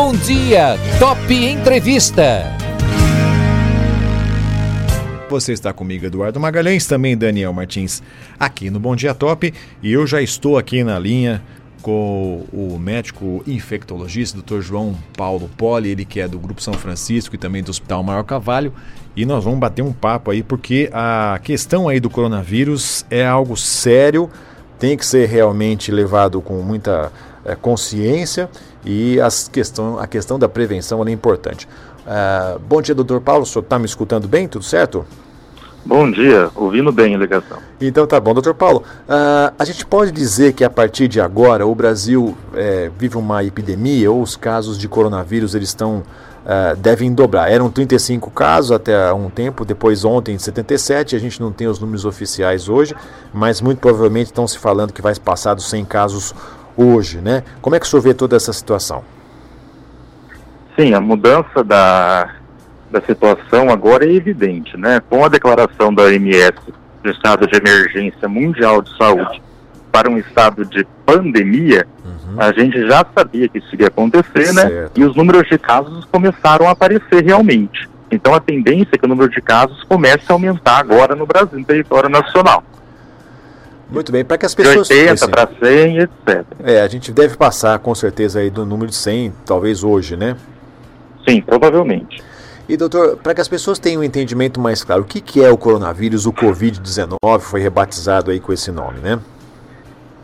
Bom dia, Top Entrevista. Você está comigo, Eduardo Magalhães, também Daniel Martins, aqui no Bom Dia Top. E eu já estou aqui na linha com o médico infectologista, Dr. João Paulo Poli, ele que é do Grupo São Francisco e também do Hospital Maior Cavalho. E nós vamos bater um papo aí, porque a questão aí do coronavírus é algo sério, tem que ser realmente levado com muita é, consciência e as questão, a questão da prevenção é importante. Uh, bom dia, doutor Paulo, o senhor está me escutando bem? Tudo certo? Bom dia, ouvindo bem a ligação. Então tá bom, doutor Paulo. Uh, a gente pode dizer que a partir de agora o Brasil é, vive uma epidemia ou os casos de coronavírus eles estão uh, devem dobrar. Eram 35 casos até um tempo, depois ontem 77, a gente não tem os números oficiais hoje, mas muito provavelmente estão se falando que vai passar dos 100 casos hoje, né? Como é que o senhor vê toda essa situação? Sim, a mudança da, da situação agora é evidente, né? Com a declaração da OMS do estado de emergência mundial de saúde para um estado de pandemia, uhum. a gente já sabia que isso iria acontecer, né? certo. né? E os números de casos começaram a aparecer realmente. Então a tendência é que o número de casos comece a aumentar agora no Brasil, no território nacional. Muito bem, para que as pessoas... De 80 para 100, etc. É, a gente deve passar com certeza aí do número de 100, talvez hoje, né? Sim, provavelmente. E doutor, para que as pessoas tenham um entendimento mais claro, o que, que é o coronavírus, o Covid-19, foi rebatizado aí com esse nome, né?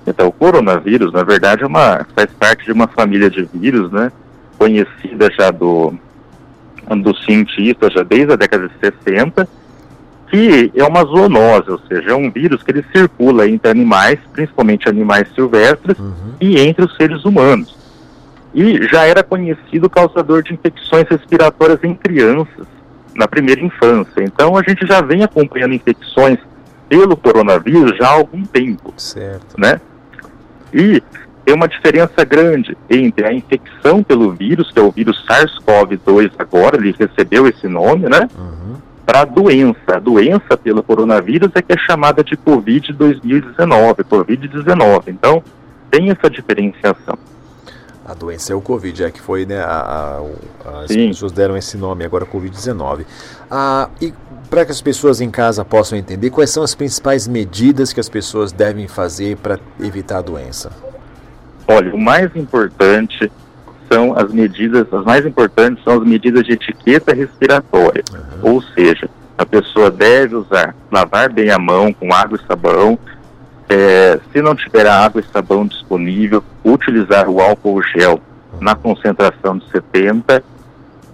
Então, o coronavírus, na verdade, é uma, faz parte de uma família de vírus, né? Conhecida já do, dos cientistas já desde a década de 60, que é uma zoonose, ou seja, é um vírus que ele circula entre animais, principalmente animais silvestres, uhum. e entre os seres humanos e já era conhecido causador de infecções respiratórias em crianças na primeira infância. Então a gente já vem acompanhando infecções pelo coronavírus já há algum tempo, certo. né? E tem uma diferença grande entre a infecção pelo vírus, que é o vírus SARS-CoV-2 agora, ele recebeu esse nome, né? Uhum. Para a doença. A doença pelo coronavírus é que é chamada de Covid-2019, Covid-19. Então, tem essa diferenciação. A doença é o Covid, é que foi, né? A, a, as Sim. pessoas deram esse nome agora, Covid-19. Ah, e para que as pessoas em casa possam entender, quais são as principais medidas que as pessoas devem fazer para evitar a doença? Olha, o mais importante são as medidas, as mais importantes são as medidas de etiqueta respiratória. Uhum. Ou seja, a pessoa deve usar, lavar bem a mão com água e sabão, é, se não tiver água e sabão disponível, utilizar o álcool gel na concentração de 70,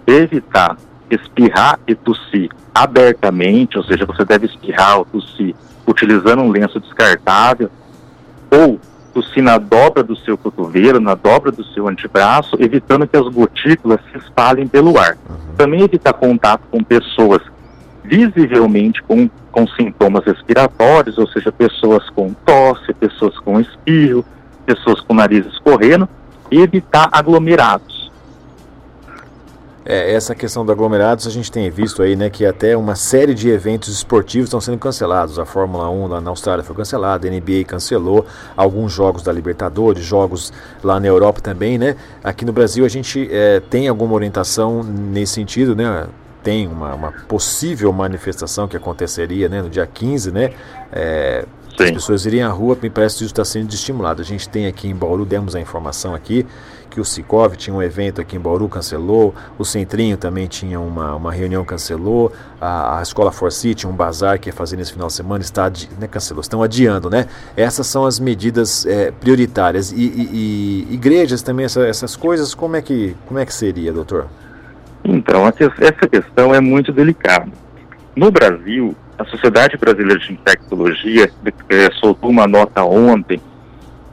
evitar espirrar e tossir abertamente, ou seja, você deve espirrar ou tossir utilizando um lenço descartável, ou tossir na dobra do seu cotovelo, na dobra do seu antebraço, evitando que as gotículas se espalhem pelo ar. Uhum. Também evitar contato com pessoas visivelmente com, com sintomas respiratórios, ou seja, pessoas com tosse, pessoas com espirro, pessoas com nariz escorrendo, e evitar aglomerados. É, essa questão dos aglomerados a gente tem visto aí, né, que até uma série de eventos esportivos estão sendo cancelados. A Fórmula 1 lá na Austrália foi cancelada, a NBA cancelou alguns jogos da Libertadores, jogos lá na Europa também, né? Aqui no Brasil a gente é, tem alguma orientação nesse sentido, né? tem uma, uma, possível manifestação que aconteceria né, no dia 15, né? É, as pessoas iriam à rua, me parece que isso está sendo estimulado. A gente tem aqui em Bauru, demos a informação aqui, que o Cicov tinha um evento aqui em Bauru, cancelou, o Centrinho também tinha uma, uma reunião, cancelou, a, a Escola Forci tinha um bazar que ia fazer nesse final de semana, está adi, né, cancelou, estão adiando, né? Essas são as medidas é, prioritárias. E, e, e, igrejas também, essa, essas coisas, como é, que, como é que seria, doutor? Então, essa questão é muito delicada. No Brasil, a Sociedade Brasileira de Infectologia é, soltou uma nota ontem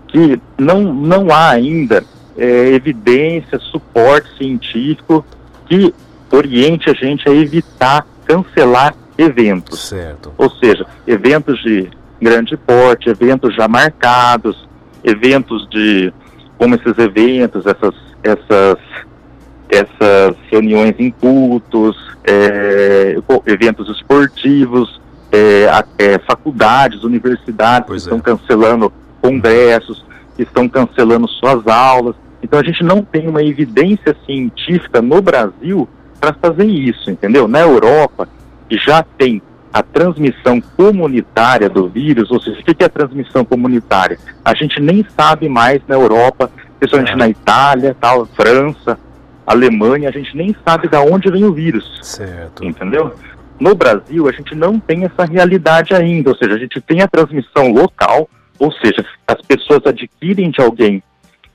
que não, não há ainda é, evidência, suporte científico que oriente a gente a evitar cancelar eventos. Certo. Ou seja, eventos de grande porte, eventos já marcados, eventos de como esses eventos, essas, essas essas reuniões em cultos, é, eventos esportivos, é, faculdades, universidades pois que estão é. cancelando congressos, que estão cancelando suas aulas. Então a gente não tem uma evidência científica no Brasil para fazer isso, entendeu? Na Europa, que já tem a transmissão comunitária do vírus, ou seja, o que é a transmissão comunitária? A gente nem sabe mais na Europa, principalmente é. na Itália, tal, França, Alemanha, a gente nem sabe de onde vem o vírus. Certo. Entendeu? No Brasil, a gente não tem essa realidade ainda, ou seja, a gente tem a transmissão local, ou seja, as pessoas adquirem de alguém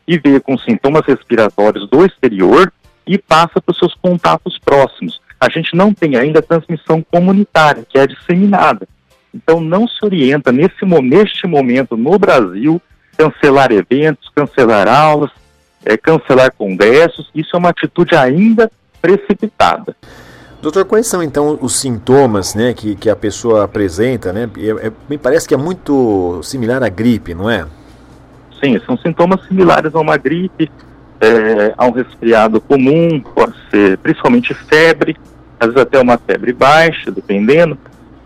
e veio com sintomas respiratórios do exterior e passa para os seus contatos próximos. A gente não tem ainda a transmissão comunitária, que é disseminada. Então não se orienta nesse, neste momento no Brasil cancelar eventos, cancelar aulas, é, cancelar congressos. Isso é uma atitude ainda precipitada. Doutor, quais são então os sintomas né, que, que a pessoa apresenta? Né? É, é, me parece que é muito similar à gripe, não é? Sim, são sintomas similares a uma gripe, é, a um resfriado comum, pode ser principalmente febre, às vezes até uma febre baixa, dependendo.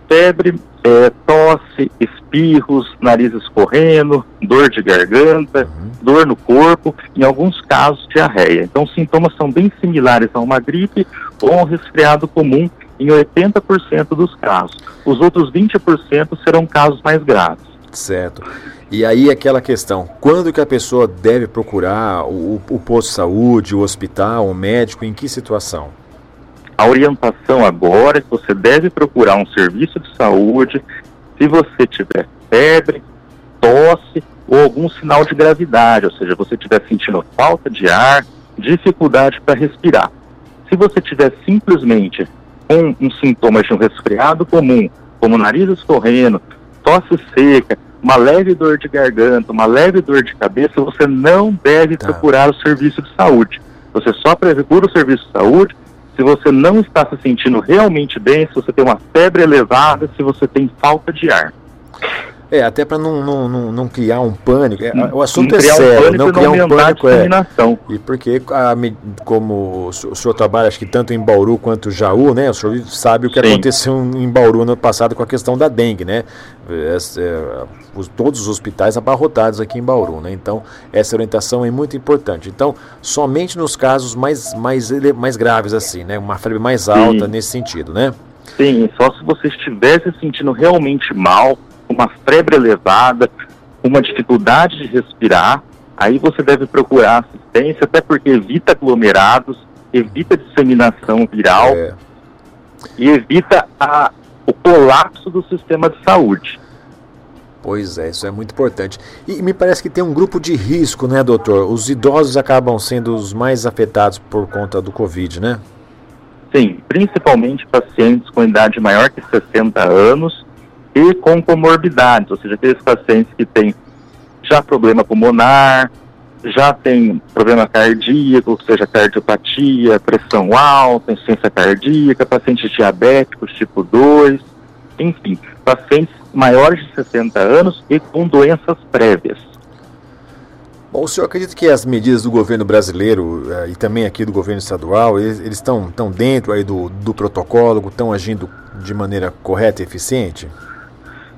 Febre, é, tosse, espirros, nariz escorrendo, dor de garganta, uhum. dor no corpo, em alguns casos diarreia. Então, os sintomas são bem similares a uma gripe ou um resfriado comum em 80% dos casos. Os outros 20% serão casos mais graves. Certo. E aí aquela questão, quando que a pessoa deve procurar o, o posto de saúde, o hospital, o médico, em que situação? A orientação agora é que você deve procurar um serviço de saúde se você tiver febre, tosse ou algum sinal de gravidade, ou seja, você estiver sentindo falta de ar, dificuldade para respirar. Se você tiver simplesmente um, um sintoma de um resfriado comum, como nariz escorrendo, tosse seca, uma leve dor de garganta, uma leve dor de cabeça, você não deve tá. procurar o serviço de saúde. Você só procura o serviço de saúde se você não está se sentindo realmente bem, se você tem uma febre elevada, se você tem falta de ar. É, até para não, não, não, não, criar um pânico. É, o assunto é sério, um não criar um pânico. É, e porque, a, como o senhor trabalha, acho que tanto em Bauru quanto Jaú, né? O senhor sabe o que Sim. aconteceu em Bauru no passado com a questão da dengue, né? É, é, os, todos os hospitais abarrotados aqui em Bauru, né? Então, essa orientação é muito importante. Então, somente nos casos mais, mais, mais graves, assim, né? Uma febre mais alta Sim. nesse sentido, né? Sim, só se você estivesse sentindo realmente mal, uma febre elevada, uma dificuldade de respirar, aí você deve procurar assistência, até porque evita aglomerados, evita disseminação viral é. e evita a, o colapso do sistema de saúde. Pois é, isso é muito importante. E me parece que tem um grupo de risco, né, doutor? Os idosos acabam sendo os mais afetados por conta do Covid, né? Sim, principalmente pacientes com idade maior que 60 anos e com comorbidades, ou seja, aqueles pacientes que têm já problema pulmonar, já tem problema cardíaco, ou seja, cardiopatia, pressão alta, insuficiência cardíaca, pacientes diabéticos tipo 2, enfim, pacientes maiores de 60 anos e com doenças prévias. Bom, o senhor acredita que as medidas do governo brasileiro eh, e também aqui do governo estadual, eles estão tão dentro aí do, do protocolo, estão agindo de maneira correta e eficiente?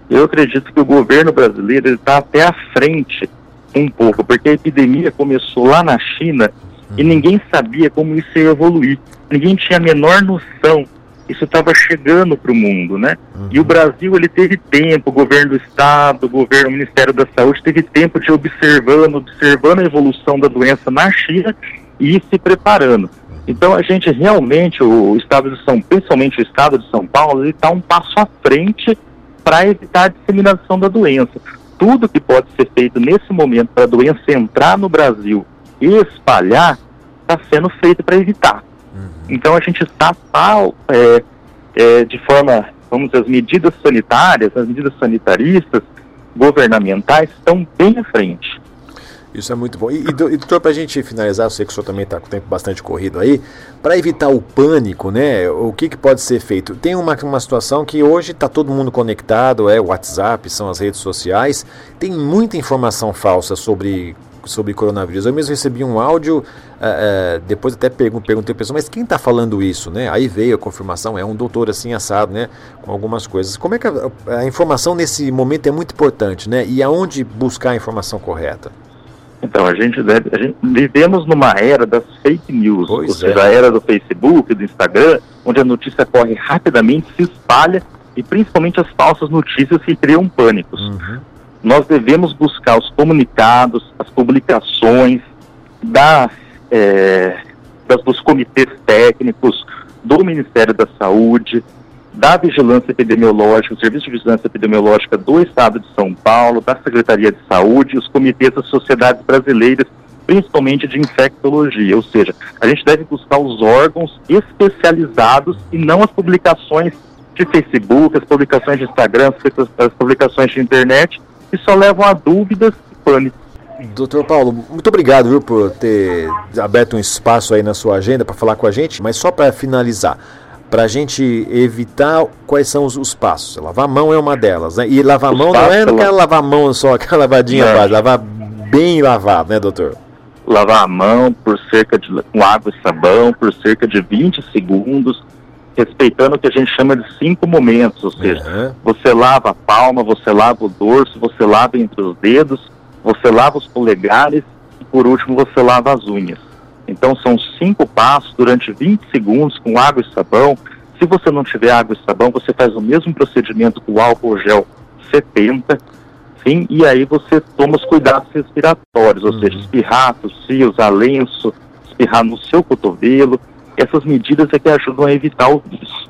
Eu acredito que o governo brasileiro está até à frente um pouco, porque a epidemia começou lá na China uhum. e ninguém sabia como isso ia evoluir. Ninguém tinha a menor noção. Isso estava chegando para o mundo, né? Uhum. E o Brasil ele teve tempo, o governo do estado, o governo, o Ministério da Saúde teve tempo de observando, observando a evolução da doença na China e ir se preparando. Então a gente realmente, o estado de São, principalmente o estado de São Paulo, ele está um passo à frente para evitar a disseminação da doença. Tudo que pode ser feito nesse momento para a doença entrar no Brasil e espalhar está sendo feito para evitar. Uhum. Então a gente está é, é, de forma, vamos dizer, as medidas sanitárias, as medidas sanitaristas, governamentais estão bem à frente. Isso é muito bom. E, e para a gente finalizar, eu sei que o senhor também está com o tempo bastante corrido aí, para evitar o pânico, né? O que, que pode ser feito? Tem uma, uma situação que hoje está todo mundo conectado, é o WhatsApp, são as redes sociais, tem muita informação falsa sobre sobre coronavírus. Eu mesmo recebi um áudio, uh, uh, depois até pergun perguntei a pessoa, mas quem está falando isso, né? Aí veio a confirmação, é um doutor assim assado, né? Com algumas coisas. Como é que a, a informação nesse momento é muito importante, né? E aonde buscar a informação correta? Então, a gente deve. A gente, vivemos numa era das fake news, Pois ou é. seja, a era do Facebook, do Instagram, onde a notícia corre rapidamente, se espalha e principalmente as falsas notícias que criam pânicos. Uhum. Nós devemos buscar os comunicados, as publicações das, é, das- dos comitês técnicos, do Ministério da Saúde, da Vigilância Epidemiológica, o Serviço de Vigilância Epidemiológica do Estado de São Paulo, da Secretaria de Saúde, os comitês das sociedades brasileiras, principalmente de infectologia. Ou seja, a gente deve buscar os órgãos especializados e não as publicações de Facebook, as publicações de Instagram, as publicações de internet, que só levam a dúvidas e pânico. Doutor Paulo, muito obrigado viu, por ter aberto um espaço aí na sua agenda para falar com a gente, mas só para finalizar, para a gente evitar quais são os, os passos. Lavar a mão é uma delas, né? E lavar a mão não é aquela ela- lavar a mão só, aquela lavadinha Não. básica, lavar bem lavado, né, doutor? lavar a mão por cerca de com água e sabão por cerca de 20 segundos, respeitando o que a gente chama de cinco momentos, ou seja, Aham. você lava a palma, você lava o dorso, você lava entre os dedos, você lava os polegares e por último você lava as unhas. Então são cinco passos durante 20 segundos com água e sabão. Se você não tiver água e sabão, você faz o mesmo procedimento com álcool gel 70, sim, e aí você toma os cuidados respiratórios, ou Uhum. seja, espirrar, tossir, usar lenço, espirrar no seu cotovelo. Essas medidas é que ajudam a evitar o vírus.